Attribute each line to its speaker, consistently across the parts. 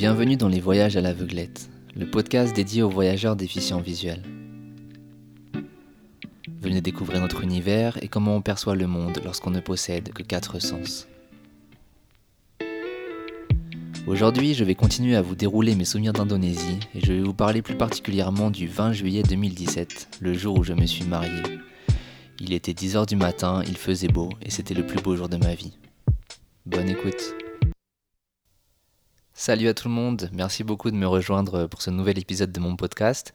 Speaker 1: Bienvenue dans les voyages à l'aveuglette, le podcast dédié aux voyageurs déficients visuels. Venez découvrir notre univers et comment on perçoit le monde lorsqu'on ne possède que quatre sens. Aujourd'hui, je vais continuer à vous dérouler mes souvenirs d'Indonésie et je vais vous parler plus particulièrement du 20 juillet 2017, le jour où je me suis marié. Il était 10h du matin, il faisait beau et c'était le plus beau jour de ma vie. Bonne écoute. Salut à tout le monde, merci beaucoup de me rejoindre pour ce nouvel épisode de mon podcast.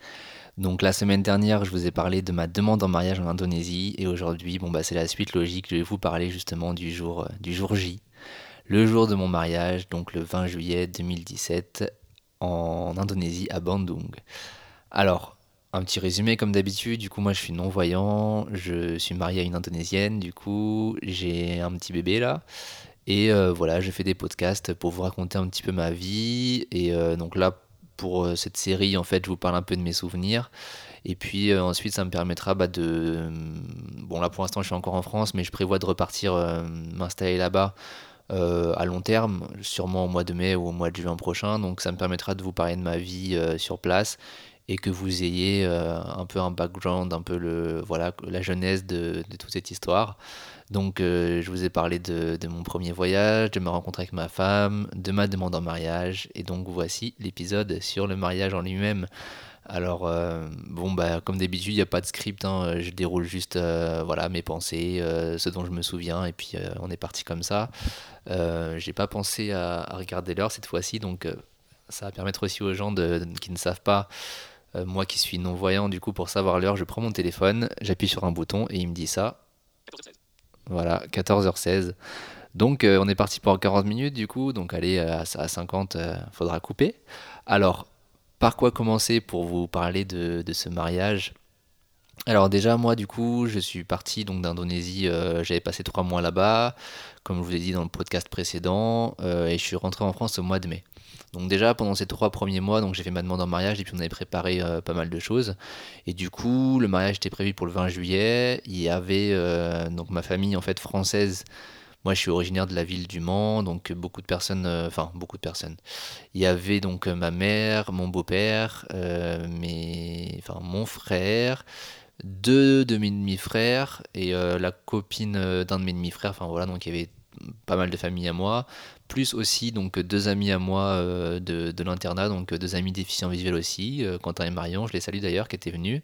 Speaker 1: Donc la semaine dernière, je vous ai parlé de ma demande en mariage en Indonésie et aujourd'hui, bon bah c'est la suite logique, je vais vous parler justement du jour euh, du jour J, le jour de mon mariage, donc le 20 juillet 2017 en Indonésie à Bandung. Alors, un petit résumé comme d'habitude, du coup moi je suis non-voyant, je suis marié à une indonésienne, du coup j'ai un petit bébé là, et euh, voilà, je fais des podcasts pour vous raconter un petit peu ma vie. Et euh, donc là, pour euh, cette série, en fait, je vous parle un peu de mes souvenirs. Et puis ensuite, ça me permettra bah, de... Bon, là, pour l'instant, je suis encore en France, mais je prévois de repartir m'installer là-bas. à long terme, sûrement au mois de mai ou au mois de juin prochain. Donc ça me permettra de vous parler de ma vie sur place et que vous ayez un peu un background, un peu le, voilà, la jeunesse de toute cette histoire. Donc euh, je vous ai parlé de, mon premier voyage, de ma rencontre avec ma femme, de ma demande en mariage, et donc voici l'épisode sur le mariage en lui-même. Alors euh, bon bah comme d'habitude il n'y a pas de script, hein. je déroule juste euh, voilà mes pensées, ce dont je me souviens, et puis on est parti comme ça. J'ai pas pensé à, regarder l'heure cette fois-ci, donc ça va permettre aussi aux gens qui ne savent pas moi qui suis non-voyant, du coup, pour savoir l'heure, je prends mon téléphone, j'appuie sur un bouton et il me dit ça. Voilà, 14h16. Donc euh, on est parti pour 40 minutes du coup, donc allez euh, à, 50, euh, faudra couper. Alors, par quoi commencer pour vous parler de, ce mariage? Alors déjà moi du coup je suis parti donc d'Indonésie, j'avais passé trois mois là-bas, comme je vous ai dit dans le podcast précédent, et je suis rentré en France au mois de mai. Donc déjà pendant ces trois premiers mois, j'ai fait ma demande en mariage et puis on avait préparé euh, pas mal de choses. Et du coup, le mariage était prévu pour le 20 juillet. Il y avait euh, donc ma famille en fait française. Moi, je suis originaire de la ville du Mans, donc beaucoup de personnes, euh, enfin beaucoup de personnes. Il y avait donc ma mère, mon beau-père, mes, enfin mon frère, deux de mes demi-frères et la copine d'un de mes demi-frères. Enfin voilà, donc il y avait pas mal de familles à moi, plus aussi donc deux amis à moi euh, de, l'internat, donc deux amis déficients visuels aussi, euh, Quentin et Marion, je les salue d'ailleurs, qui étaient venus.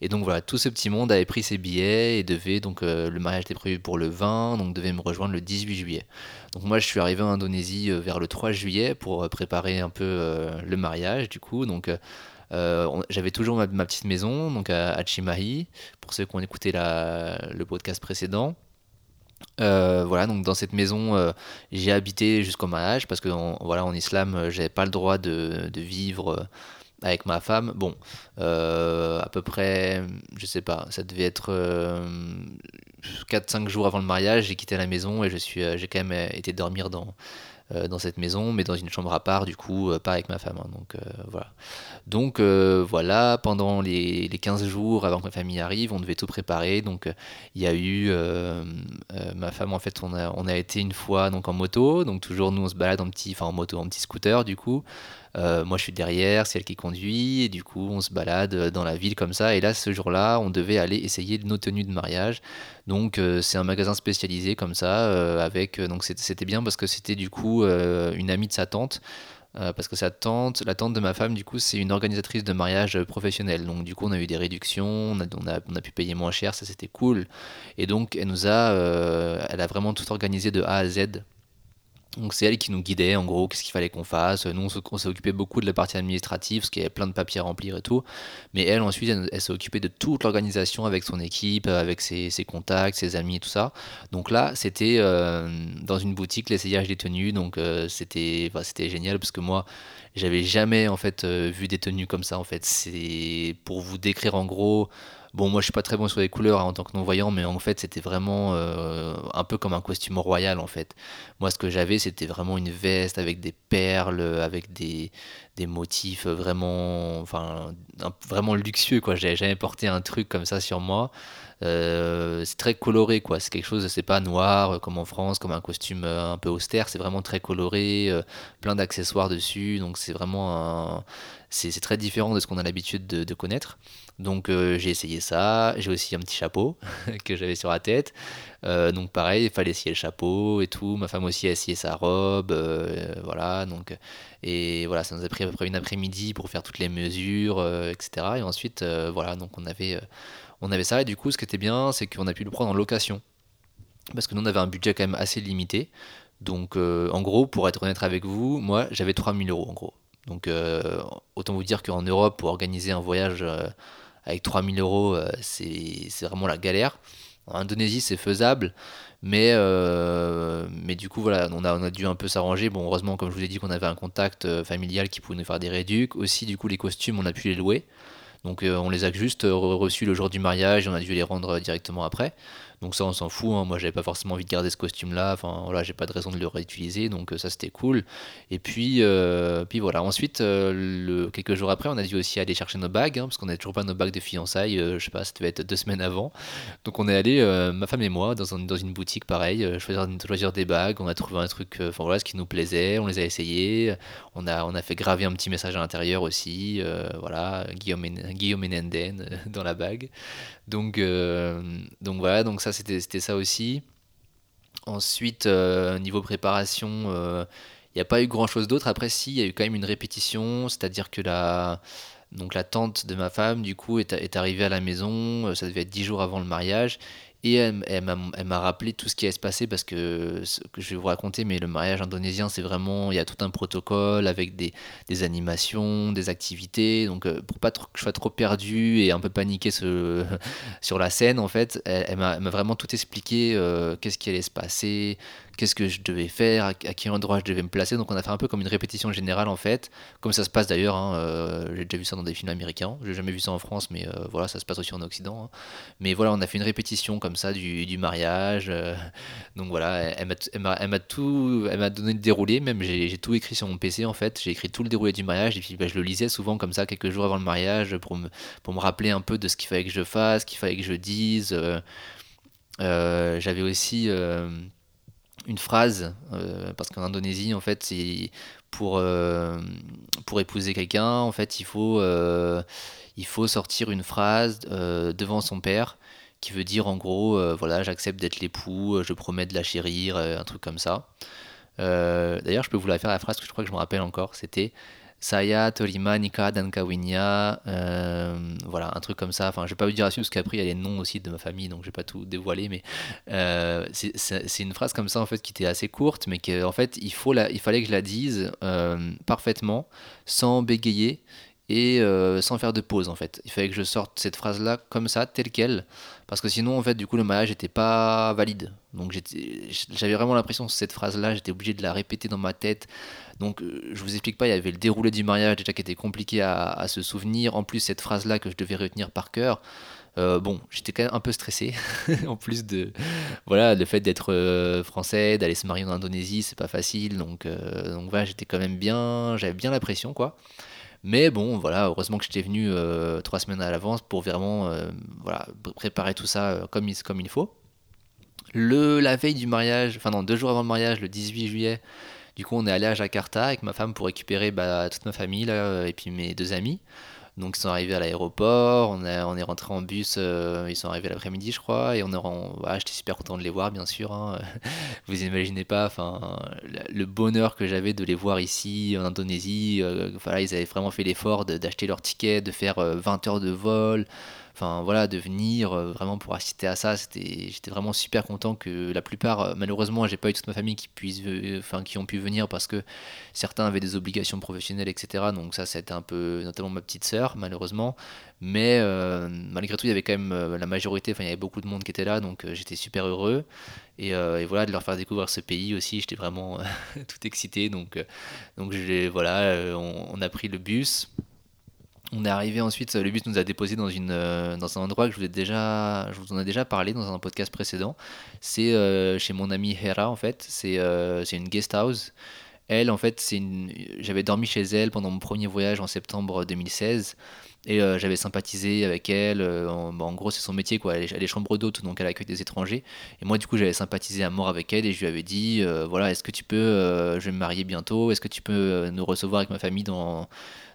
Speaker 1: Et donc voilà, tout ce petit monde avait pris ses billets et devait, donc euh, le mariage était prévu pour le 20, donc devait me rejoindre le 18 juillet. Donc moi je suis arrivé en Indonésie vers le 3 juillet pour préparer un peu le mariage du coup. Donc j'avais toujours ma, petite maison donc à, à Chimahi, pour ceux qui ont écouté le podcast précédent. Euh, voilà, donc dans cette maison, euh, j'ai habité jusqu'au mariage parce que en, voilà, en islam, euh, j'avais pas le droit de, vivre avec ma femme. Bon, à peu près, je sais pas, ça devait être 4-5 jours avant le mariage, j'ai quitté la maison et je suis, j'ai quand même été dormir dans, euh, dans cette maison, mais dans une chambre à part, du coup, euh, pas avec ma femme. Hein, donc euh, voilà. Donc voilà, pendant les, les, 15 jours avant que ma famille arrive, on devait tout préparer. Donc il y a eu ma femme, en fait, on a, on a été une fois donc en moto, donc toujours nous on se balade en petit, enfin en moto, en petit scooter du coup. Moi, je suis derrière, c'est elle qui conduit, et du coup, on se balade dans la ville comme ça. Et là, ce jour-là, on devait aller essayer nos tenues de mariage. Donc euh, c'est un magasin spécialisé comme ça, euh, avec euh, donc c'était bien parce que c'était du coup une amie de sa tante. parce que sa tante, la tante de ma femme, du coup, c'est une organisatrice de mariage professionnelle. Donc, du coup, on a eu des réductions, on a pu payer moins cher, ça c'était cool. Et donc, elle nous a, elle a vraiment tout organisé de A à Z donc c'est elle qui nous guidait en gros, qu'est-ce qu'il fallait qu'on fasse. Nous on s'est occupé beaucoup de la partie administrative, parce qu'il y avait plein de papiers à remplir et tout. Mais elle ensuite, elle, s'est occupée de toute l'organisation avec son équipe, avec ses, contacts, ses amis et tout ça. Donc là, c'était euh, dans une boutique l'essayage des tenues, donc euh, c'était c'était génial parce que moi, j'avais jamais en fait euh, vu des tenues comme ça en fait. C'est pour vous décrire en gros Bon, moi je suis pas très bon sur les couleurs hein, en tant que non-voyant, mais en fait c'était vraiment euh, un peu comme un costume royal en fait. Moi ce que j'avais c'était vraiment une veste avec des perles, avec des, des motifs vraiment, enfin, vraiment luxueux quoi. J'avais jamais porté un truc comme ça sur moi. Euh, c'est très coloré quoi. C'est quelque chose, c'est pas noir comme en France, comme un costume euh, un peu austère. C'est vraiment très coloré, plein d'accessoires dessus. Donc c'est vraiment c'est très différent de ce qu'on a l'habitude de, connaître. Donc euh, j'ai essayé ça, j'ai aussi un petit chapeau que j'avais sur la tête. Euh, donc pareil, il fallait essayer le chapeau et tout. Ma femme aussi a essayé sa robe, euh, voilà. Donc et voilà, ça nous a pris à peu près une après-midi pour faire toutes les mesures, etc. Et ensuite voilà, donc on avait on avait ça et du coup ce qui était bien, c'est qu'on a pu le prendre en location parce que nous on avait un budget quand même assez limité. Donc en gros, pour être honnête avec vous, moi j'avais 3000 euros en gros. Donc euh, autant vous dire qu'en Europe, pour organiser un voyage euh, avec 3000 euros, euh, c'est vraiment la galère. En Indonésie, c'est faisable, mais, mais du coup, voilà, on a, dû un peu s'arranger. Bon, heureusement, comme je vous ai dit, qu'on avait un contact familial qui pouvait nous faire des réducs. Aussi, du coup, les costumes, on a pu les louer. Donc, on les a juste reçus le jour du mariage et on a dû les rendre directement après. Donc ça, on s'en fout. Hein. Moi, j'avais pas forcément envie de garder ce costume-là. Enfin, voilà, j'ai pas de raison de le réutiliser. Donc euh, ça, c'était cool. Et puis, euh, puis voilà. Ensuite, euh, quelques jours après, on a dû aussi aller chercher nos bagues, hein, parce qu'on n'avait toujours pas nos bagues de fiançailles. je sais pas, ça devait être deux semaines avant. Donc on est allé, ma femme et moi, dans, dans une boutique pareil, choisir, choisir des bagues. On a trouvé un truc, enfin voilà, ce qui nous plaisait. On les a essayés. On a, on a fait graver un petit message à l'intérieur aussi. voilà, Guillaume, Guillaume Nenden dans la bague. Donc, donc voilà. Donc ça c'était ça aussi. Ensuite, euh, niveau préparation, il euh, n'y a pas eu grand chose d'autre. Après, si, il y a eu quand même une répétition, c'est-à-dire que la, donc la tante de ma femme, du coup, est, est arrivée à la maison, euh, ça devait être dix jours avant le mariage, et elle, m'a rappelé tout ce qui allait se passer parce que ce que je vais vous raconter, mais le mariage indonésien, c'est vraiment, il y a tout un protocole avec des, animations, des activités. Donc, euh, pour pas trop, que je sois trop perdu et un peu paniqué sur la scène, en fait, elle, m'a vraiment tout expliqué, euh, qu'est-ce qui allait se passer, qu'est-ce que je devais faire, à, quel endroit je devais me placer. Donc on a fait un peu comme une répétition générale en fait, comme ça se passe d'ailleurs. Hein, euh, j'ai déjà vu ça dans des films américains. J'ai jamais vu ça en France, mais voilà, ça se passe aussi en Occident. Hein. Mais voilà, on a fait une répétition comme ça du, du mariage. Euh, donc voilà, elle, m'a tout, elle m'a donné le déroulé. Même j'ai tout écrit sur mon PC en fait. J'ai écrit tout le déroulé du mariage et puis bah, je le lisais souvent comme ça quelques jours avant le mariage pour me, pour me rappeler un peu de ce qu'il fallait que je fasse, ce qu'il fallait que je dise. J'avais aussi une phrase, euh, parce qu'en Indonésie, en fait, c'est pour, euh, pour épouser quelqu'un, en fait, il faut, euh, il faut sortir une phrase devant son père qui veut dire en gros, voilà, j'accepte d'être l'époux, je promets de la chérir, un truc comme ça. D'ailleurs, je peux vous la faire la phrase que je crois que je me rappelle encore. C'était Saya, Tolima, Nika, Dankawinia, euh, voilà, un truc comme ça. Enfin, je vais pas vous dire dessus parce qu'après il y a les noms aussi de ma famille, donc je vais pas tout dévoiler, mais euh, c'est une phrase comme ça en fait qui était assez courte, mais en fait il, faut la, il fallait que je la dise euh, parfaitement, sans bégayer et euh, sans faire de pause en fait. Il fallait que je sorte cette phrase là comme ça, telle qu'elle, parce que sinon en fait du coup le mariage n'était pas valide. Donc j'avais vraiment l'impression que cette phrase là, j'étais obligé de la répéter dans ma tête. Donc euh, je vous explique pas, il y avait le déroulé du mariage déjà qui était compliqué à, se souvenir, en plus cette phrase là que je devais retenir par cœur. Euh, bon, j'étais quand même un peu stressé, en plus de voilà le fait d'être français, d'aller se marier en Indonésie, c'est pas facile, donc donc voilà j'étais quand même bien, j'avais bien la pression quoi. Mais bon, voilà, heureusement que j'étais venu euh, trois semaines à l'avance pour vraiment euh, voilà, préparer tout ça euh, comme, il, comme il faut. Le, la veille du mariage, enfin non, deux jours avant le mariage, le 18 juillet, du coup on est allé à Jakarta avec ma femme pour récupérer bah, toute ma famille et puis mes deux amis. Donc ils sont arrivés à l'aéroport, on, est rentré en bus, euh, ils sont arrivés l'après-midi je crois, et on est j'étais super content de les voir bien sûr. Hein. Vous imaginez pas, le bonheur que j'avais de les voir ici en Indonésie. Euh, voilà, ils avaient vraiment fait l'effort d'acheter leur ticket, de faire 20 euh, heures de vol enfin voilà, de venir euh, vraiment pour assister à ça, c'était, j'étais vraiment super content que la plupart, euh, malheureusement, j'ai pas eu toute ma famille qui puisse, enfin qui ont pu venir parce que certains avaient des obligations professionnelles, etc. Donc ça, c'était un peu, notamment ma petite sœur, malheureusement. Mais euh, malgré tout, il y avait quand même la majorité, enfin il y avait beaucoup de monde qui était là, donc j'étais super heureux. Et, voilà, de leur faire découvrir ce pays aussi, j'étais vraiment tout excité. Donc, donc voilà, on, a pris le bus. On est arrivé ensuite, le bus nous a déposé dans, une, dans un endroit que je vous, ai déjà, je vous en ai déjà parlé dans un podcast précédent. C'est chez mon amie Hera en fait. C'est c'est une guest house. Elle, en fait, c'est j'avais dormi chez elle pendant mon premier voyage en septembre 2016. Et euh, j'avais sympathisé avec elle. Euh, en, gros, c'est son métier, quoi. Elle est, chambre d'hôte, donc elle accueille des étrangers. Et moi, du coup, j'avais sympathisé à mort avec elle et je lui avais dit euh, voilà, est-ce que tu peux, je vais me marier bientôt, est-ce que tu peux nous recevoir avec ma famille dans,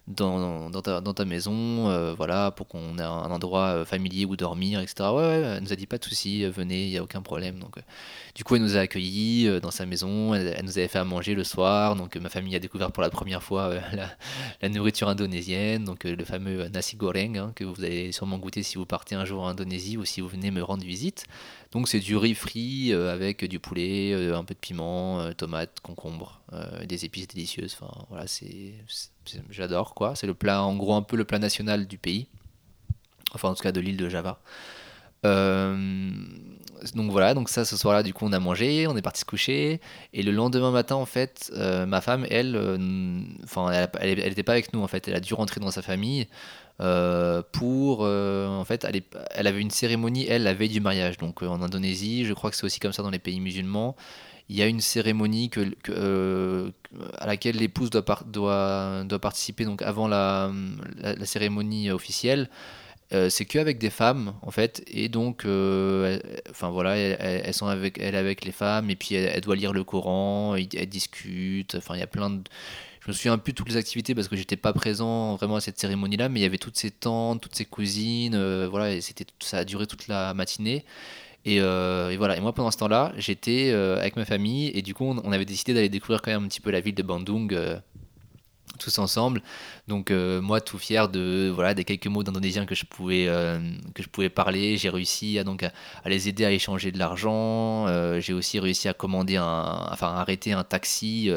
Speaker 1: dans, ta, maison, euh, voilà, pour qu'on ait un endroit euh, familier où dormir, etc. Ouais, elle nous a dit pas de souci, euh, venez, il n'y a aucun problème. Donc, du coup, elle nous a accueillis dans sa maison, elle, nous avait fait à manger le soir, donc ma famille a découvert pour la première fois la, la, nourriture indonésienne, donc le fameux nasi goreng, hein, que vous allez sûrement goûter si vous partez un jour en Indonésie ou si vous venez me rendre visite. Donc c'est du riz frit avec du poulet, un peu de piment, tomates, concombre, des épices délicieuses. Enfin voilà, j'adore quoi. C'est le plat, en gros, un peu le plat national du pays. Enfin, en tout cas, de l'île de Java. Euh, donc voilà, donc ça, ce soir-là, du coup, on a mangé, on est parti se coucher. Et le lendemain matin, en fait, euh, ma femme, elle, euh, enfin, elle n'était pas avec nous, en fait. Elle a dû rentrer dans sa famille pour, en fait, elle, elle, avait une cérémonie, elle, la veille du mariage. Donc en Indonésie, je crois que c'est aussi comme ça dans les pays musulmans il y a une cérémonie euh, à laquelle l'épouse doit, participer donc avant la, cérémonie officielle. Euh, c'est qu'avec des femmes en fait et donc euh, enfin voilà elles, sont avec elle avec les femmes et puis elle, doit lire le Coran elles, discutent enfin il y a plein de je me souviens plus de toutes les activités parce que j'étais pas présent vraiment à cette cérémonie là mais il y avait toutes ses tantes toutes ses cousines voilà et c'était ça a duré toute la matinée euh, et, voilà. Et moi, pendant ce temps-là, j'étais euh, avec ma famille et du coup, on, avait décidé d'aller découvrir quand même un petit peu la ville de Bandung euh, tous ensemble. Donc moi, tout fier de voilà des quelques mots d'indonésien que je pouvais que je pouvais parler, j'ai réussi à donc à, les aider à échanger de l'argent. j'ai aussi réussi à commander enfin arrêter un taxi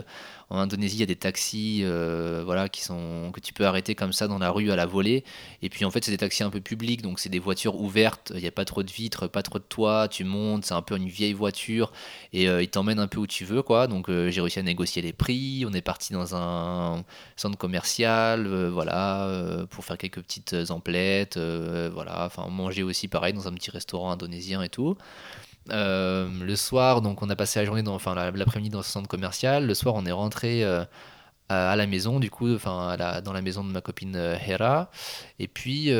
Speaker 1: en Indonésie, il y a des taxis euh, voilà, qui sont, que tu peux arrêter comme ça dans la rue à la volée. Et puis en fait, c'est des taxis un peu publics, donc c'est des voitures ouvertes. Il n'y a pas trop de vitres, pas trop de toit. Tu montes, c'est un peu une vieille voiture et euh, ils t'emmènent un peu où tu veux. quoi. Donc euh, j'ai réussi à négocier les prix. On est parti dans un centre commercial voilà, pour faire quelques petites emplettes. voilà, enfin, manger aussi pareil dans un petit restaurant indonésien et tout. Euh, le soir, donc on a passé la journée, dans, enfin l'après-midi dans ce centre commercial. Le soir, on est rentré euh, à, la maison, du coup, enfin dans la maison de ma copine euh, Hera. Et puis,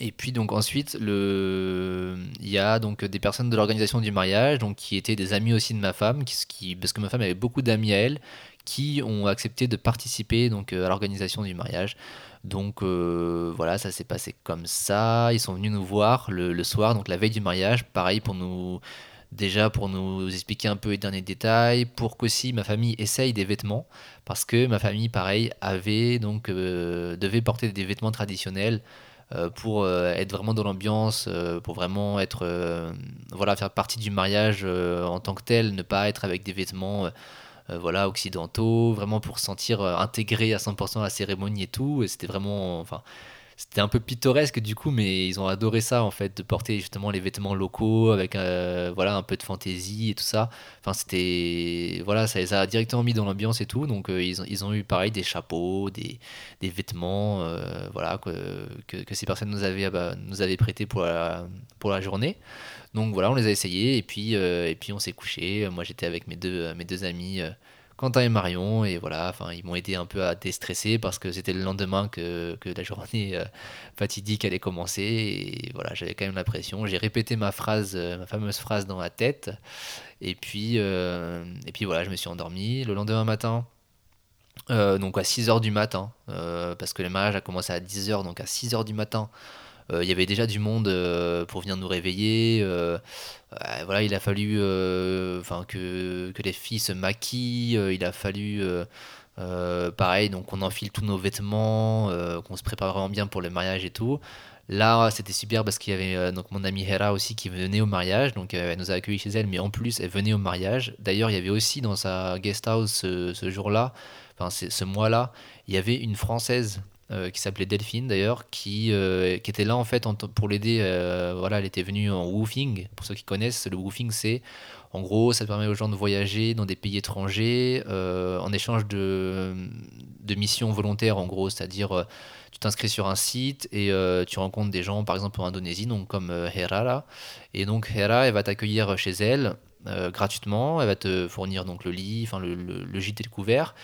Speaker 1: et puis donc ensuite, il y a donc des personnes de l'organisation du mariage, donc qui étaient des amis aussi de ma femme, qui, parce que ma femme avait beaucoup d'amis à elle, qui ont accepté de participer donc à l'organisation du mariage. Donc euh, voilà, ça s'est passé comme ça. Ils sont venus nous voir le, soir, donc la veille du mariage, pareil pour nous déjà pour nous expliquer un peu les derniers détails, pour qu'aussi ma famille essaye des vêtements, parce que ma famille, pareil, avait donc euh, devait porter des vêtements traditionnels euh, pour être vraiment dans l'ambiance, pour vraiment être voilà faire partie du mariage en tant que tel, ne pas être avec des vêtements voilà, occidentaux, vraiment pour se sentir euh, intégré à 100% à la cérémonie et tout. Et c'était vraiment, enfin, c'était un peu pittoresque du coup, mais ils ont adoré ça en fait, de porter justement les vêtements locaux avec euh, voilà un peu de fantaisie et tout ça. Enfin, c'était voilà, ça les a directement mis dans l'ambiance et tout. Donc ils, ont, ils ont eu pareil des chapeaux, des, des vêtements, voilà que, que, ces personnes nous avaient bah, nous avaient pour la, pour la journée. Donc voilà, on les a essayés et puis, euh, et puis on s'est couché. Moi j'étais avec mes deux, mes deux amis, euh, Quentin et Marion, et voilà, ils m'ont aidé un peu à déstresser parce que c'était le lendemain que, la journée euh, fatidique allait commencer. Et voilà, j'avais quand même la pression. J'ai répété ma phrase, ma fameuse phrase dans la tête. Et puis, et puis voilà, je me suis endormi. Le lendemain matin, donc à 6h du matin, parce que le mariage a commencé à 10h, donc à 6h du matin, euh, il y avait déjà du monde euh, pour venir nous réveiller. Euh, il a fallu que, les filles se maquillent. il a fallu pareil, donc on enfile tous nos vêtements, qu'on se prépare vraiment bien pour le mariage et tout. Là, c'était super parce qu'il y avait mon amie Hera aussi qui venait au mariage, donc elle nous a accueillis chez elle, mais en plus elle venait au mariage. D'ailleurs, il y avait aussi dans sa guest house ce, ce jour-là, enfin ce mois-là, il y avait une française euh, qui s'appelait Delphine d'ailleurs, qui, euh, qui était là en fait pour l'aider. Euh, voilà, elle était venue en woofing. Pour ceux qui connaissent, le woofing, c'est en gros, ça permet aux gens de voyager dans des pays étrangers en échange de de mission volontaire en gros, c'est-à-dire tu t'inscris sur un site et tu rencontres des gens, par exemple en Indonésie, donc comme Hera Et donc Hera, elle va t'accueillir chez elle euh, gratuitement. Elle va te fournir donc le lit, enfin le, le, gîte et le couvert.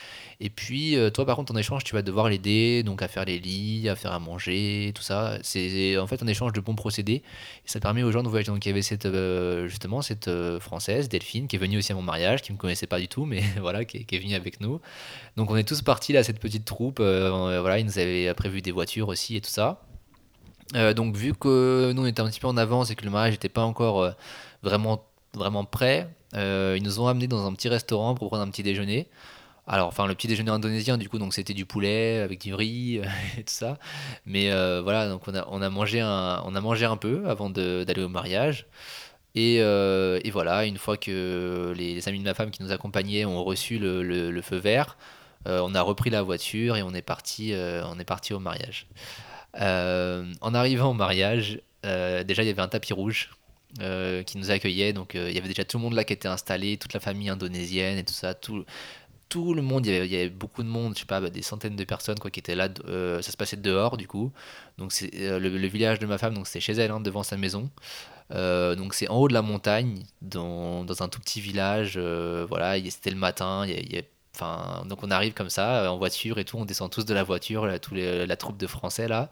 Speaker 1: Et puis euh, toi par contre en échange tu vas devoir l'aider donc à faire les lits, à faire à manger, tout ça. C'est en fait un échange de bons procédés. Et ça permet aux gens de voyager. Donc il y avait cette euh, justement cette française Delphine qui est venue aussi à mon mariage, qui me connaissait pas du tout, mais voilà qui, est venue avec nous. Donc on est tous partis là cette petite troupe. voilà ils nous avaient prévu des voitures aussi et tout ça. donc vu que nous on était un petit peu en avance et que le mariage n'était pas encore vraiment vraiment prêts. Euh, ils nous ont amenés dans un petit restaurant pour prendre un petit déjeuner. Alors, enfin, le petit déjeuner indonésien, du coup, donc c'était du poulet avec du riz et tout ça. Mais euh, voilà, donc on a, on a, mangé, un, on a mangé un peu avant d'aller au mariage. Et, euh, et, voilà, une fois que les, amis de ma femme qui nous accompagnaient ont reçu le, le, feu vert, on a repris la voiture et on est parti, on est parti au mariage. en arrivant au mariage, déjà il y avait un tapis rouge euh, qui nous accueillait. Donc euh, il y avait déjà tout le monde là qui était installé, toute la famille indonésienne et tout ça, tout, tout le monde, il y, avait, beaucoup de monde, je sais pas, bah, des centaines de personnes quoi, qui étaient là. Euh, ça se passait dehors du coup. Donc le, village de ma femme, donc c'était chez elle, hein, devant sa maison. donc c'est en haut de la montagne, dans, dans un tout petit village. voilà, c'était le matin. Enfin, donc on arrive comme ça en voiture et tout, on descend tous de la voiture, là, tous les, la troupe de Français là,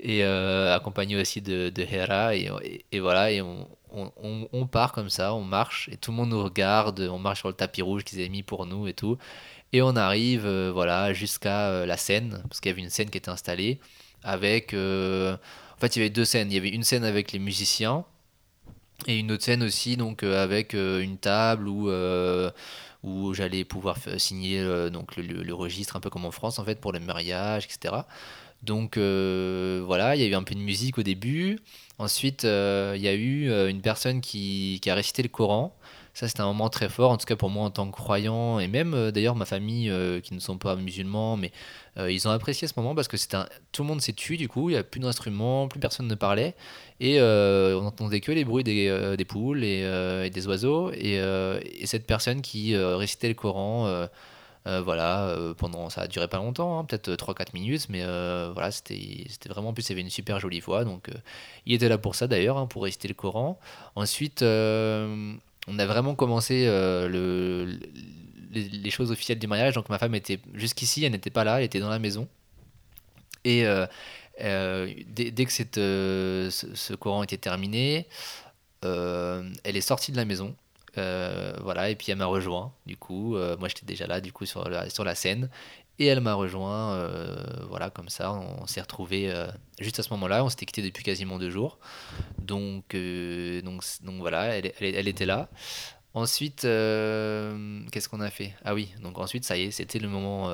Speaker 1: et euh, accompagné aussi de, de Hera. Et, et, voilà, et on, on, on, part comme ça, on marche, et tout le monde nous regarde, on marche sur le tapis rouge qu'ils avaient mis pour nous et tout. Et on arrive euh, voilà, jusqu'à euh, la scène, parce qu'il y avait une scène qui était installée, avec... en fait, il y avait deux scènes. Il y avait une scène avec les musiciens, et une autre scène aussi, donc avec une table où où j'allais pouvoir signer donc le, le, registre un peu comme en France en fait pour le mariage etc donc euh, voilà, il y a eu un peu de musique au début. Ensuite, euh, il y a eu euh, une personne qui, a récité le Coran. Ça, c'était un moment très fort, en tout cas pour moi en tant que croyant, et même d'ailleurs ma famille qui ne sont pas musulmans, mais ils ont apprécié ce moment parce que c'était tout le monde s'est tué du coup, il n'y a plus d'instruments, plus personne ne parlait, et on n'entendait que les bruits des, poules et, des oiseaux, et, et, cette personne qui récitait le Coran voilà, euh, pendant, ça a duré pas longtemps, hein, peut-être 3-4 minutes, mais euh, voilà, c'était vraiment, en plus, il avait une super jolie voix, donc il était là pour ça d'ailleurs, hein, pour réciter le Coran. Ensuite, on a vraiment commencé le, les, choses officielles du mariage, donc ma femme était jusqu'ici, elle n'était pas là, elle était dans la maison. Et dès, que cette, ce, ce, Coran était terminé, elle est sortie de la maison euh, voilà, et puis elle m'a rejoint, du coup. Euh, moi, j'étais déjà là, du coup, sur la, sur la scène. Et elle m'a rejoint, euh, voilà, comme ça. On, s'est retrouvés juste à ce moment-là. On s'était quitté depuis quasiment deux jours. Donc, donc, donc voilà, elle, était là. Ensuite, qu'est-ce qu'on a fait? Ah oui, donc ensuite, ça y est, c'était le moment,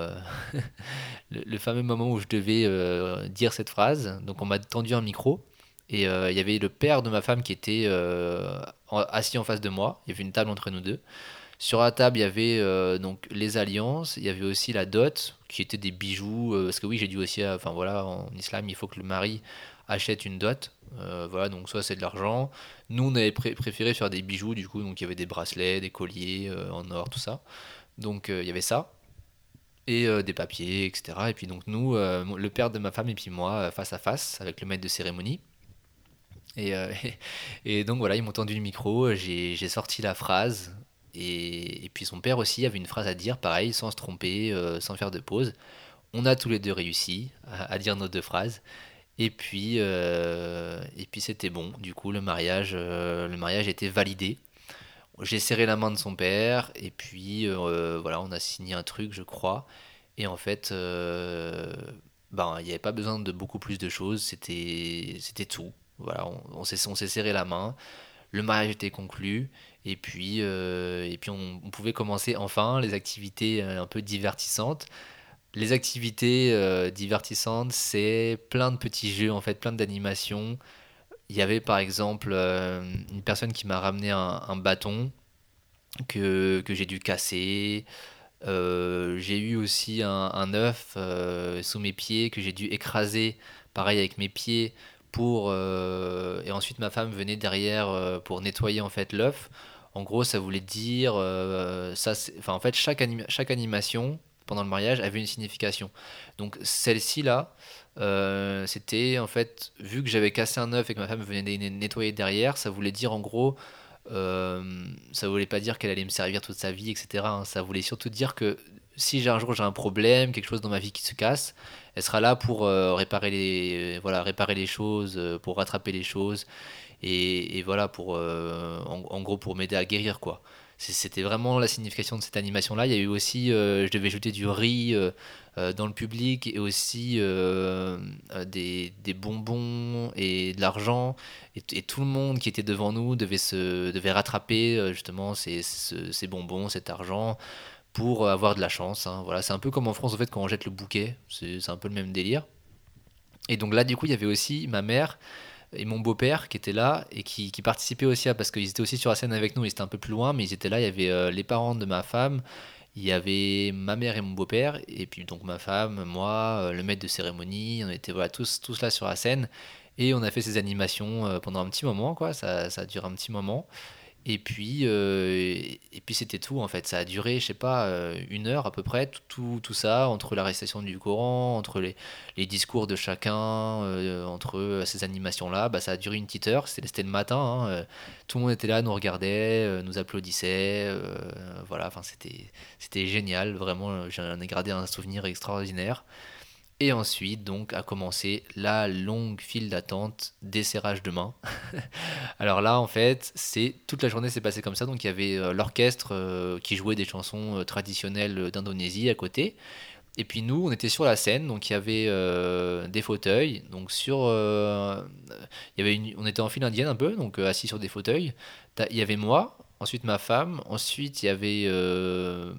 Speaker 1: le, fameux moment où je devais dire cette phrase. Donc, on m'a tendu un micro. Et euh, il y avait le père de ma femme qui était euh, assis en face de moi. Il y avait une table entre nous deux. Sur la table, il y avait euh, donc les alliances, il y avait aussi la dot, qui était des bijoux. parce que oui, j'ai dit aussi, enfin voilà, en islam, il faut que le mari achète une dot. voilà, donc soit c'est de l'argent. Nous, on avait préféré faire des bijoux, du coup, donc il y avait des bracelets, des colliers en or, tout ça. Donc il y avait ça. Et des papiers, etc. Et puis donc nous, le père de ma femme et puis moi, face à face, avec le maître de cérémonie. Euh, et, donc voilà, ils m'ont tendu le micro, j'ai sorti la phrase, et, puis son père aussi avait une phrase à dire, pareil, sans se tromper, euh, sans faire de pause. On a tous les deux réussi à, dire nos deux phrases. Et puis, euh, puis c'était bon. Du coup, le mariage, le mariage était validé. J'ai serré la main de son père, et puis voilà, on a signé un truc, je crois. Et en fait, ben, il n'y avait pas besoin de beaucoup plus de choses, c'était tout. Voilà, on, s'est, serré la main, le mariage était conclu, et puis, euh, et puis on, pouvait commencer enfin les activités euh, un peu divertissantes. Les activités euh, divertissantes, c'est plein de petits jeux, en fait, plein d'animations. Il y avait par exemple une personne qui m'a ramené un, bâton que, que j'ai dû casser. j'ai eu aussi un, un œuf sous mes pieds que j'ai dû écraser, pareil avec mes pieds, pour euh, et ensuite ma femme venait derrière euh, pour nettoyer en fait l'œuf. En gros, ça voulait dire euh, ça. Enfin, en fait, chaque, chaque animation pendant le mariage avait une signification. Donc celle-ci là, c'était en fait, vu que j'avais cassé un œuf et que ma femme venait nettoyer derrière, ça voulait dire en gros, ça voulait pas dire qu'elle allait me servir toute sa vie, etc. Hein. Ça voulait surtout dire que si j'ai un jour j'ai un problème, quelque chose dans ma vie qui se casse, elle sera là pour euh, réparer les, voilà, réparer les choses, pour rattraper les choses, et, voilà pour, en, gros pour m'aider à guérir quoi. C'était vraiment la signification de cette animation-là. Il y a eu aussi, je devais jeter du riz euh, dans le public et aussi euh, euh, des, des, bonbons et de l'argent. Et, tout le monde qui était devant nous devait, se, devait rattraper justement ces, ces, bonbons, cet argent pour avoir de la chance. Hein. Voilà, c'est un peu comme en France en fait quand on jette le bouquet, c'est un peu le même délire. Et donc là, du coup, il y avait aussi ma mère et mon beau-père qui étaient là et qui, participaient aussi à, parce qu'ils étaient aussi sur la scène avec nous, ils étaient un peu plus loin, mais ils étaient là, il y avait les parents de ma femme, il y avait ma mère et mon beau-père, et puis donc ma femme, moi, euh, le maître de cérémonie, on était voilà, tous, tous là sur la scène, et on a fait ces animations euh, pendant un petit moment, quoi, ça, ça a duré un petit moment. Et puis, euh, et puis c'était tout en fait. Ça a duré, je sais pas, euh, une heure à peu près, tout, tout, ça, entre la récitation du Coran, entre les, les discours de chacun, euh, entre ces animations-là. Bah, ça a duré une petite heure, c'était le matin. Hein, tout le monde était là, nous regardait, nous applaudissait. voilà, enfin c'était génial, vraiment, j'en ai gardé un souvenir extraordinaire. Et ensuite, donc, a commencé la longue file d'attente des serrages de main. Alors là, en fait, c'est toute la journée s'est passée comme ça. Donc, il y avait euh, l'orchestre euh, qui jouait des chansons euh, traditionnelles d'Indonésie à côté. Et puis nous, on était sur la scène, donc il y avait des fauteuils. Donc sur, il y avait une, on était en file indienne un peu, donc assis sur des fauteuils. Il y avait moi, ensuite ma femme, ensuite il y avait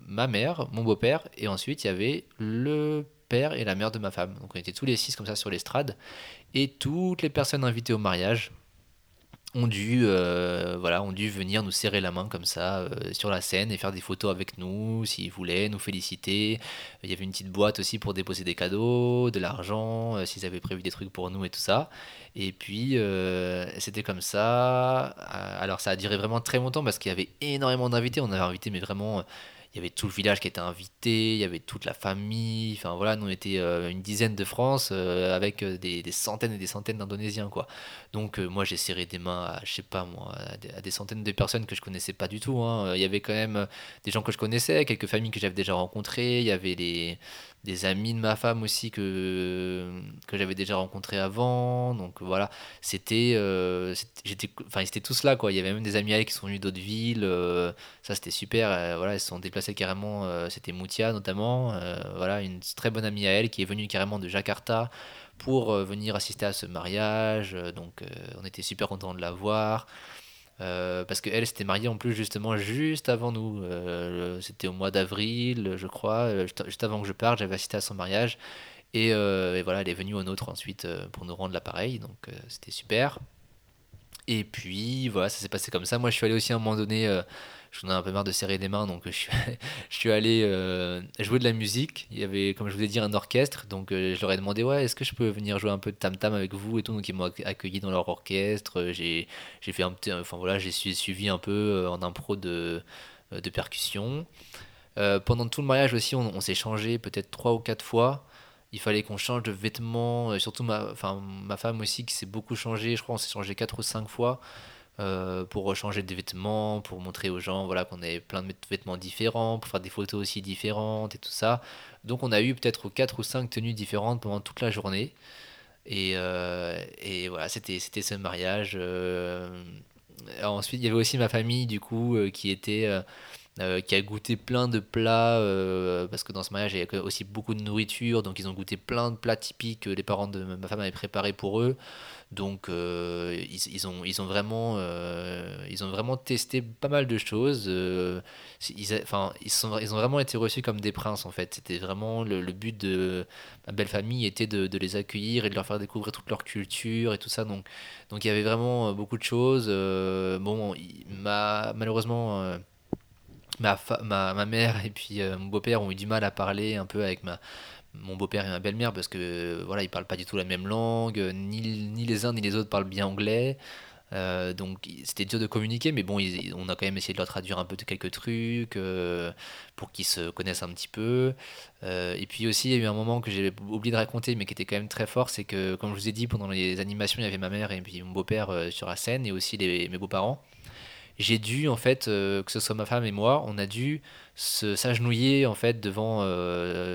Speaker 1: ma mère, mon beau-père, et ensuite il y avait le père et la mère de ma femme. Donc on était tous les six comme ça sur l'estrade. Et toutes les personnes invitées au mariage ont dû, euh, voilà, ont dû venir nous serrer la main comme ça euh, sur la scène et faire des photos avec nous s'ils voulaient, nous féliciter. Il y avait une petite boîte aussi pour déposer des cadeaux, de l'argent, euh, s'ils avaient prévu des trucs pour nous et tout ça. Et puis c'était comme ça. Alors ça a duré vraiment très longtemps parce qu'il y avait énormément d'invités. On avait invité mais vraiment il y avait tout le village qui était invité, il y avait toute la famille, enfin voilà, nous on était euh, une dizaine de France euh, avec euh, des, centaines et des centaines d'Indonésiens quoi. Donc moi j'ai serré des mains à, je sais pas moi, à des, centaines de personnes que je connaissais pas du tout. Hein. Il y avait quand même des gens que je connaissais, quelques familles que j'avais déjà rencontrées, il y avait les, des amis de ma femme aussi que, j'avais déjà rencontrés avant. Donc voilà, c'était. Euh, j'étais, enfin, ils étaient tous là, quoi. Il y avait même des amis à elle qui sont venus d'autres villes. Euh, ça, c'était super. Euh, voilà, ils se sont déplacés carrément. c'était Moutia notamment. voilà, une très bonne amie à elle qui est venue carrément de Jakarta pour venir assister à ce mariage. donc on était super contents de la voir. Euh, parce qu'elle s'était mariée en plus justement juste avant nous. Euh, c'était au mois d'avril, je crois, euh, juste avant que je parte, j'avais assisté à son mariage. Et, voilà, elle est venue au nôtre ensuite pour nous rendre l'appareil, donc c'était super. Et puis voilà, ça s'est passé comme ça. Moi, je suis allé aussi à un moment donné j'en ai un peu marre de serrer des mains, donc je suis, je suis allé euh, jouer de la musique. Il y avait, comme je vous ai dit, un orchestre, donc euh, je leur ai demandé ouais, est-ce que je peux venir jouer un peu de tam tam avec vous et tout. Donc ils m'ont accueilli dans leur orchestre. J'ai, fait un petit, enfin voilà, j'ai suivi un peu euh, en impro de, de percussion. pendant tout le mariage aussi, on, s'est changé peut-être trois ou quatre fois il fallait qu'on change de vêtements, surtout ma, enfin, ma femme aussi qui s'est beaucoup changé, je crois on s'est changé quatre ou cinq fois. Euh, pour changer des vêtements, pour montrer aux gens voilà, qu'on avait plein de vêtements différents, pour faire des photos aussi différentes et tout ça. Donc on a eu peut-être 4 ou 5 tenues différentes pendant toute la journée. Et, euh, et voilà, c'était ce mariage. Euh. ensuite, il y avait aussi ma famille, du coup, qui était... qui a goûté plein de plats, parce que dans ce mariage, il y avait aussi beaucoup de nourriture, donc ils ont goûté plein de plats typiques que les parents de ma femme avaient préparés pour eux. Donc euh, ils, ont, ils, ont vraiment, euh, ils ont vraiment testé pas mal de choses. Euh, ils, ils, sont, ils ont vraiment été reçus comme des princes en fait. C'était vraiment le, but de ma belle famille était de, de, les accueillir et de leur faire découvrir toute leur culture et tout ça. Donc, donc il y avait vraiment beaucoup de choses. bon, ma, malheureusement ma, ma, ma, mère et puis mon beau-père ont eu du mal à parler un peu avec ma, mon beau-père et ma belle-mère parce que voilà ils parlent pas du tout la même langue ni, les uns ni les autres parlent bien anglais Euh, donc c'était dur de communiquer, mais bon, on a quand même essayé de leur traduire un peu de quelques trucs euh, pour qu'ils se connaissent un petit peu. Euh, et puis aussi, il y a eu un moment que j'ai oublié de raconter, mais qui était quand même très fort, c'est que, comme je vous ai dit, pendant les animations, il y avait ma mère et puis mon beau-père sur la scène, et aussi mes beaux-parents. J'ai dû, en fait, que ce soit ma femme et moi, on a dû s'agenouiller, en fait, devant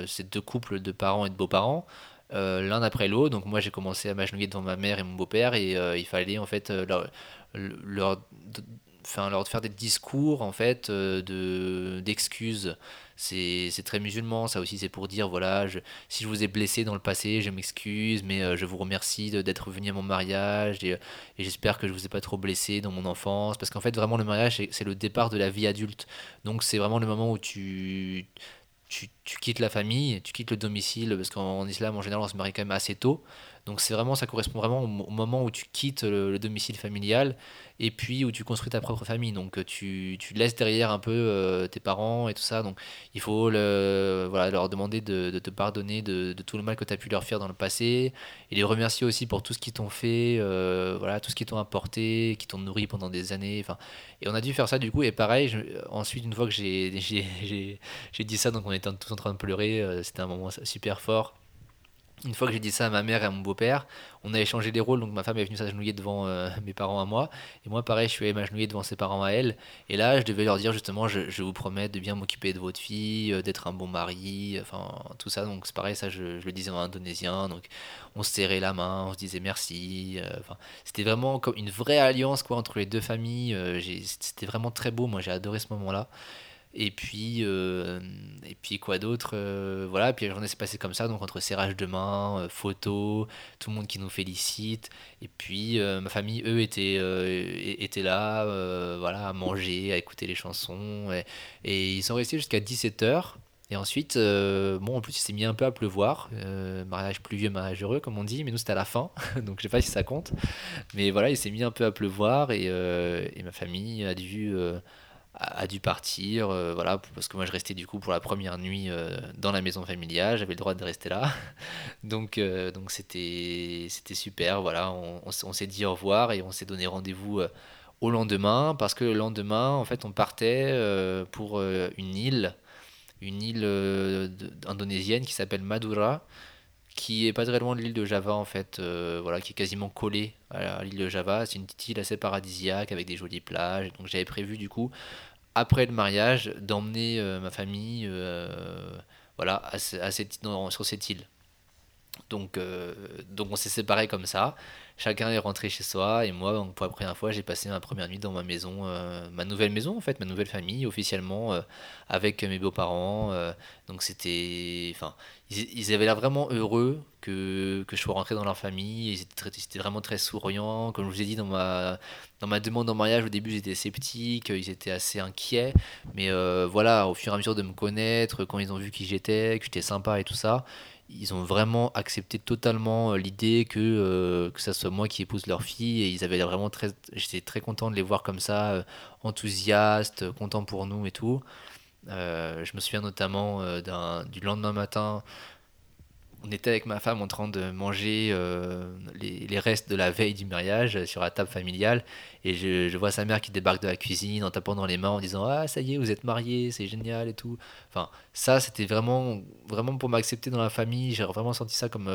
Speaker 1: ces deux couples de parents et de beaux-parents. l'un après l'autre. Donc moi j'ai commencé à m'agenouiller devant ma mère et mon beau-père et il fallait en fait leur, faire des discours en fait euh, de d'excuses. C'est très musulman, ça aussi c'est pour dire voilà, si je vous ai blessé dans le passé, je m'excuse, mais euh, je vous remercie d'être venu à mon mariage et, et j'espère que je vous ai pas trop blessé dans mon enfance. Parce qu'en fait, vraiment, le mariage, c'est le départ de la vie adulte. Donc c'est vraiment le moment où tu, tu, tu, quittes la famille, tu quittes le domicile, parce qu'en islam, en général, on se marie quand même assez tôt. Donc c'est vraiment, ça correspond vraiment au, moment où tu quittes le, domicile familial et puis où tu construis ta propre famille. Donc euh, tu, tu laisses derrière un peu euh, tes parents et tout ça. Donc il faut le, voilà, leur demander de, te pardonner de, tout le mal que tu as pu leur faire dans le passé et les remercier aussi pour tout ce qu'ils t'ont fait, euh, voilà, tout ce qu'ils t'ont apporté, qui t'ont nourri pendant des années. Et on a dû faire ça du coup. Et pareil, ensuite, une fois que j'ai dit ça, donc on était tous en train de pleurer, c'était un moment super fort. Une fois que j'ai dit ça à ma mère et à mon beau-père, on a échangé les rôles. Donc ma femme est venue s'agenouiller devant euh, mes parents à moi. Et moi, pareil, je suis allé m'agenouiller devant ses parents à elle. Et là, je devais leur dire justement, je, vous promets de bien m'occuper de votre fille, euh, d'être un bon mari, enfin tout ça. Donc c'est pareil, ça je, le disais en indonésien. Donc on se serrait la main, on se disait merci. Euh, enfin, c'était vraiment comme une vraie alliance quoi, entre les deux familles. c'était vraiment très beau. Moi, j'ai adoré ce moment-là. Et puis, euh, et puis quoi d'autre euh, Voilà, puis la journée s'est passée comme ça, donc entre serrage de main, euh, photos, tout le monde qui nous félicite. Et puis ma famille, eux, étaient, étaient là, voilà, à manger, à écouter les chansons. Et, ils sont restés jusqu'à 17h. Et ensuite, bon, en plus, il s'est mis un peu à pleuvoir. mariage pluvieux, mariage heureux, comme on dit, mais nous, c'était à la fin, donc je sais pas si ça compte. Mais voilà, il s'est mis un peu à pleuvoir et, et ma famille a dû a, dû partir, euh, voilà, parce que moi je restais du coup pour la première nuit euh, dans la maison familiale, j'avais le droit de rester là, donc euh, donc c'était c'était super, voilà, on, on, s'est dit au revoir et on s'est donné rendez-vous au lendemain, parce que le lendemain, en fait, on partait pour une île, une île indonésienne qui s'appelle Madura, qui est pas très loin de l'île de Java en fait, voilà, qui est quasiment collée à l'île de Java. C'est une petite île assez paradisiaque avec des jolies plages. Donc j'avais prévu du coup après le mariage, d'emmener euh, ma famille euh, voilà, à, cette, sur cette île. Donc, euh, donc on s'est séparés comme ça. Chacun est rentré chez soi et moi, pour la première fois, j'ai passé ma première nuit dans ma maison, ma nouvelle maison en fait, ma nouvelle famille officiellement avec mes beaux-parents. donc c'était, enfin, ils, avaient l'air vraiment heureux que, que je sois rentré dans leur famille. Ils étaient, vraiment très souriants. Comme je vous ai dit dans ma, dans ma demande en mariage, au début, j'étais sceptique, ils étaient assez inquiets. Mais euh, voilà, au fur et à mesure de me connaître, quand ils ont vu qui j'étais, que j'étais sympa et tout ça, ils ont vraiment accepté totalement euh, l'idée que, euh, que ça soit moi qui épouse leur fille. Et ils avaient vraiment très. J'étais très content de les voir comme ça, enthousiastes, contents pour nous et tout. Euh, je me souviens notamment euh, du lendemain matin, on était avec ma femme en train de manger euh, les, restes de la veille du mariage sur la table familiale. Et je, vois sa mère qui débarque de la cuisine en tapant dans les mains en disant ah ça y est vous êtes mariés c'est génial et tout. Enfin ça c'était vraiment vraiment pour m'accepter dans la famille. J'ai vraiment senti ça comme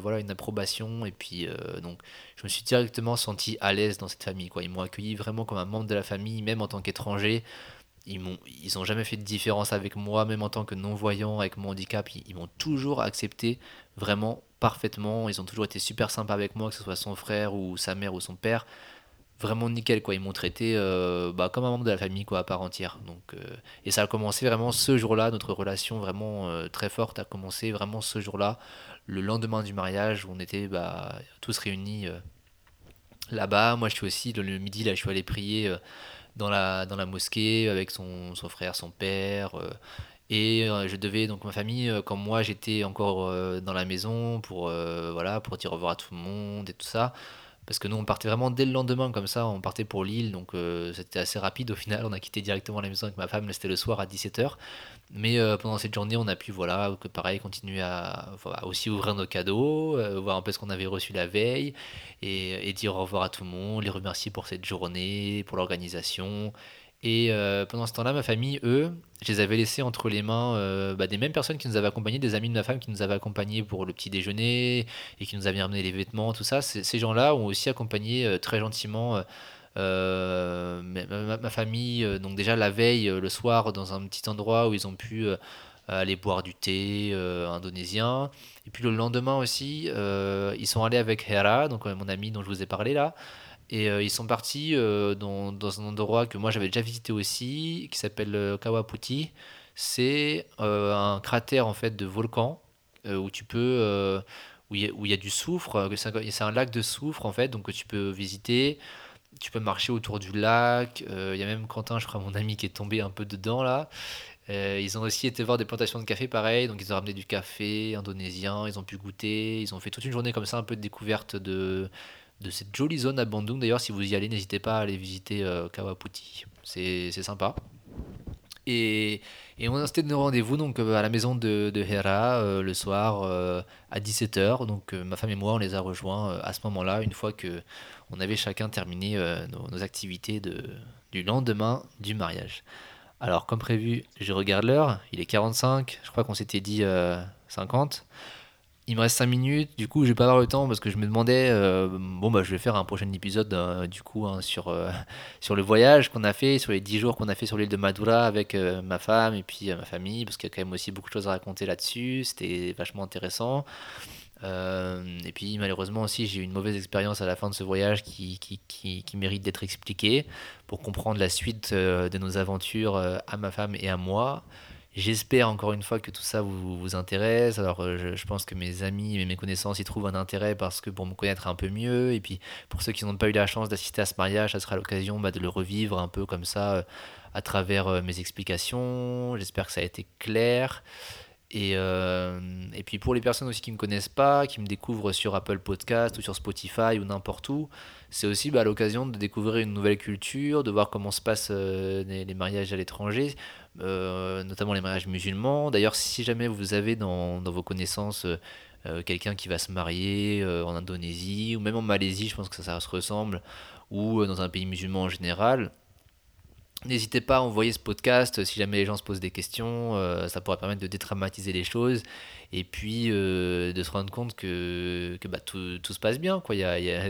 Speaker 1: voilà une approbation. Et puis donc je me suis directement senti à l'aise dans cette famille quoi. Ils m'ont accueilli vraiment comme un membre de la famille même en tant qu'étranger ils m'ont ont jamais fait de différence avec moi même en tant que non voyant avec mon handicap. Ils, m'ont toujours accepté vraiment parfaitement. Ils ont toujours été super sympas avec moi que ce soit son frère ou sa mère ou son père. Vraiment nickel quoi. Ils m'ont traité euh, bah, comme un membre de la famille quoi à part entière. Donc euh, et ça a commencé vraiment ce jour-là. Notre relation vraiment euh, très forte a commencé vraiment ce jour-là. Le lendemain du mariage où on était bah, tous réunis là-bas. Moi je suis aussi le midi là je suis allé prier dans la, dans la mosquée avec son, son frère, son père. Euh, et euh, je devais, donc ma famille, euh, quand moi j'étais encore dans la maison pour, voilà, pour dire au revoir à tout le monde et tout ça, parce que nous on partait vraiment dès le lendemain comme ça, on partait pour Lille, donc c'était assez rapide au final, on a quitté directement la maison avec ma femme, c'était le soir à 17h. Mais pendant cette journée, on a pu, voilà, que pareil, continuer à aussi ouvrir nos cadeaux, voir un peu ce qu'on avait reçu la veille, et, dire au revoir à tout le monde, les remercier pour cette journée, pour l'organisation, et euh, pendant ce temps-là, ma famille, eux, je les avais laissés entre les mains euh, bah, des mêmes personnes qui nous avaient accompagnés, des amis de ma femme qui nous avaient accompagnés pour le petit déjeuner et qui nous avaient ramené les vêtements, tout ça. Ces gens-là ont aussi accompagné euh, très gentiment ma, famille. donc déjà la veille, le soir, dans un petit endroit où ils ont pu aller boire du thé indonésien. Et puis le lendemain aussi, ils sont allés avec Hera, donc mon ami dont je vous ai parlé là. Et euh, ils sont partis euh, dans, dans, un endroit que moi j'avais déjà visité aussi, qui s'appelle euh, Kawaputi. C'est un cratère en fait de volcan où tu peux, où il y, a du soufre. C'est un lac de soufre en fait, donc que tu peux visiter. Tu peux marcher autour du lac. Il y a même Quentin, je crois, mon ami, qui est tombé un peu dedans là. ils ont aussi été voir des plantations de café pareil, donc ils ont ramené du café indonésien, ils ont pu goûter, ils ont fait toute une journée comme ça, un peu de découverte de, de cette jolie zone à Bandung. D'ailleurs, si vous y allez, n'hésitez pas à aller visiter euh, Kawaputi. C'est sympa. Et, et on a de nos rendez-vous donc euh, à la maison de, de Hera euh, le soir à 17h. Donc ma femme et moi, on les a rejoints à ce moment-là, une fois que on avait chacun terminé nos, activités de, du lendemain du mariage. Alors comme prévu, je regarde l'heure, il est 45, je crois qu'on s'était dit 50 il me reste 5 minutes, du coup je vais pas avoir le temps parce que je me demandais, euh, bon bah je vais faire un prochain épisode euh, du coup hein, sur, euh, sur le voyage qu'on a fait, sur les 10 jours qu'on a fait sur l'île de Madura avec ma femme et puis ma famille, parce qu'il y a quand même aussi beaucoup de choses à raconter là-dessus, c'était vachement intéressant. et puis malheureusement aussi j'ai eu une mauvaise expérience à la fin de ce voyage qui mérite d'être expliquée pour comprendre la suite de nos aventures à ma femme et à moi. J'espère encore une fois que tout ça vous, intéresse. Alors, euh, je, pense que mes amis et mes connaissances y trouvent un intérêt parce que pour me connaître un peu mieux, et puis pour ceux qui n'ont pas eu la chance d'assister à ce mariage, ça sera l'occasion bah, de le revivre un peu comme ça euh, à travers euh, mes explications. J'espère que ça a été clair. Et, et puis pour les personnes aussi qui ne me connaissent pas, qui me découvrent sur Apple Podcast ou sur Spotify ou n'importe où, c'est aussi bah, l'occasion de découvrir une nouvelle culture, de voir comment se passent les, mariages à l'étranger. Euh, notamment les mariages musulmans. D'ailleurs, si jamais vous avez dans, vos connaissances euh, euh, quelqu'un qui va se marier en Indonésie ou même en Malaisie, je pense que ça, se ressemble, ou dans un pays musulman en général, N'hésitez pas à envoyer ce podcast si jamais les gens se posent des questions, ça pourrait permettre de détraumatiser les choses et puis de se rendre compte que, bah, tout, se passe bien.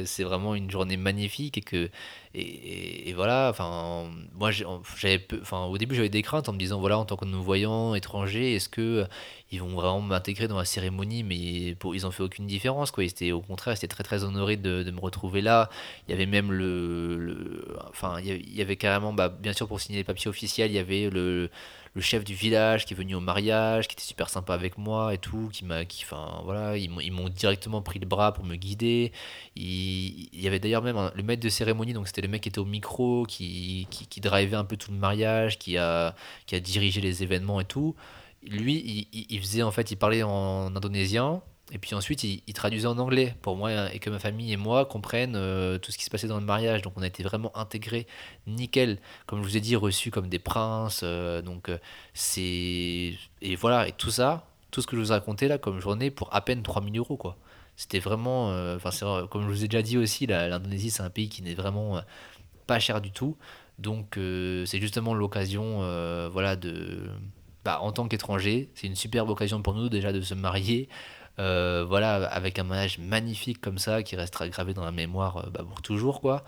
Speaker 1: C'est vraiment une journée magnifique et que et, voilà, enfin, moi, j'avais, enfin, au début, j'avais des craintes en me disant, voilà, en tant que nous voyants étrangers, est-ce que euh, ils vont vraiment m'intégrer dans la cérémonie? Mais ils ont fait aucune différence, quoi. Ils au contraire, ils étaient très, très honorés de, de, me retrouver là. Il y avait même le, enfin, il y avait carrément, bah, bien sûr, pour signer les papiers officiels, il y avait le le chef du village qui est venu au mariage, qui était super sympa avec moi et tout, qui m'a, qui, enfin voilà, ils m'ont directement pris le bras pour me guider. Il, y avait d'ailleurs même le maître de cérémonie, donc c'était le mec qui était au micro, qui, qui, qui drivait un peu tout le mariage, qui a, qui a dirigé les événements et tout. Lui, il, il faisait en fait, il parlait en indonésien, et puis ensuite, il, traduisait en anglais pour moi et que ma famille et moi comprennent euh, tout ce qui se passait dans le mariage. Donc on a été vraiment intégrés, nickel. Comme je vous ai dit, reçus comme des princes. Euh, donc euh, c'est. Et voilà, et tout ça, tout ce que je vous ai raconté là comme journée pour à peine 3000 euros quoi. C'était vraiment. Enfin, comme je vous ai déjà dit aussi, l'Indonésie c'est un pays qui n'est vraiment pas cher du tout. Donc c'est justement l'occasion voilà, de. Bah, en tant qu'étranger, c'est une superbe occasion pour nous déjà de se marier, euh, voilà, avec un mariage magnifique comme ça qui restera gravé dans la mémoire euh, bah, pour toujours, quoi.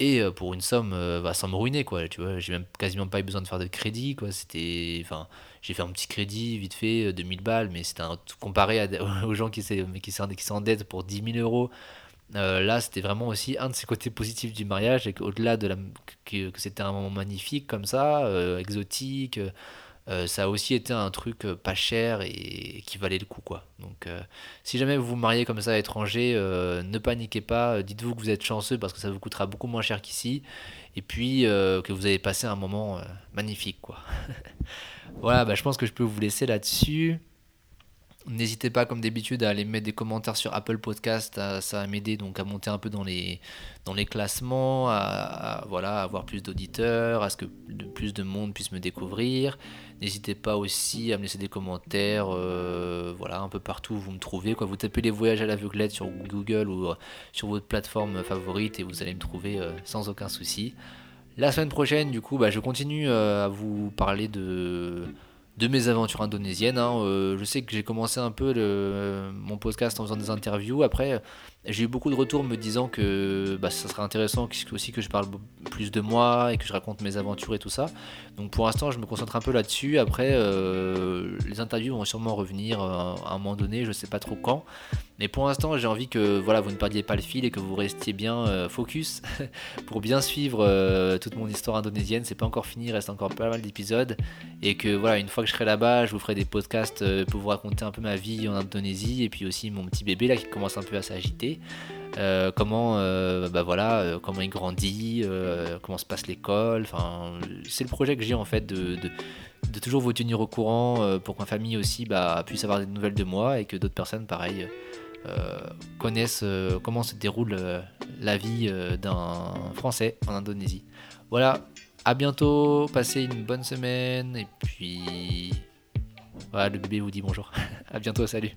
Speaker 1: Et euh, pour une somme, bah, sans me ruiner, quoi. Tu vois, j'ai même quasiment pas eu besoin de faire de crédit, quoi. C'était, enfin, j'ai fait un petit crédit vite fait, 2000 balles, mais c'était comparé à, aux gens qui s'endettent pour 10 000 euros. là, c'était vraiment aussi un de ces côtés positifs du mariage, et qu'au-delà de la, que c'était un moment magnifique comme ça, exotique. Euh, ça a aussi été un truc euh, pas cher et qui valait le coup quoi. Donc euh, si jamais vous vous mariez comme ça à l'étranger, ne paniquez pas, dites-vous que vous êtes chanceux parce que ça vous coûtera beaucoup moins cher qu'ici et puis que vous avez passé un moment magnifique quoi. voilà, bah, je pense que je peux vous laisser là-dessus. N'hésitez pas, comme d'habitude, à aller mettre des commentaires sur Apple Podcast. Ça va m'aider donc à monter un peu dans les, dans les classements, à, voilà, avoir plus d'auditeurs, à ce que plus de monde puisse me découvrir. N'hésitez pas aussi à me laisser des commentaires, euh, voilà, un peu partout où vous me trouvez. Quoi. Vous tapez les voyages à l'aveuglette sur Google ou euh, sur votre plateforme favorite et vous allez me trouver euh, sans aucun souci. La semaine prochaine, du coup, bah, je continue à vous parler de de mes aventures indonésiennes. Hein. Euh, je sais que j'ai commencé un peu mon podcast en faisant des interviews. Après, j'ai eu beaucoup de retours me disant que bah, ça serait intéressant aussi que je parle plus de moi et que je raconte mes aventures et tout ça. Donc pour l'instant, je me concentre un peu là-dessus. Après, euh, les interviews vont sûrement revenir euh, à un moment donné, je sais pas trop quand. Mais pour l'instant, j'ai envie que voilà, vous ne perdiez pas le fil et que vous restiez bien euh, focus pour bien suivre toute mon histoire indonésienne. C'est pas encore fini, il reste encore pas mal d'épisodes. Et que voilà, une fois que je serai là-bas, je vous ferai des podcasts pour vous raconter un peu ma vie en Indonésie et puis aussi mon petit bébé là qui commence un peu à s'agiter. Euh, comment, euh, bah voilà, euh, comment il grandit, comment se passe l'école. Enfin, c'est le projet que j'ai en fait de, de, toujours vous tenir au courant pour que ma famille aussi bah, puisse avoir des nouvelles de moi et que d'autres personnes, pareil, connaissent comment se déroule la vie d'un Français en Indonésie. Voilà, à bientôt, passez une bonne semaine et puis voilà, le bébé vous dit bonjour. à bientôt, salut.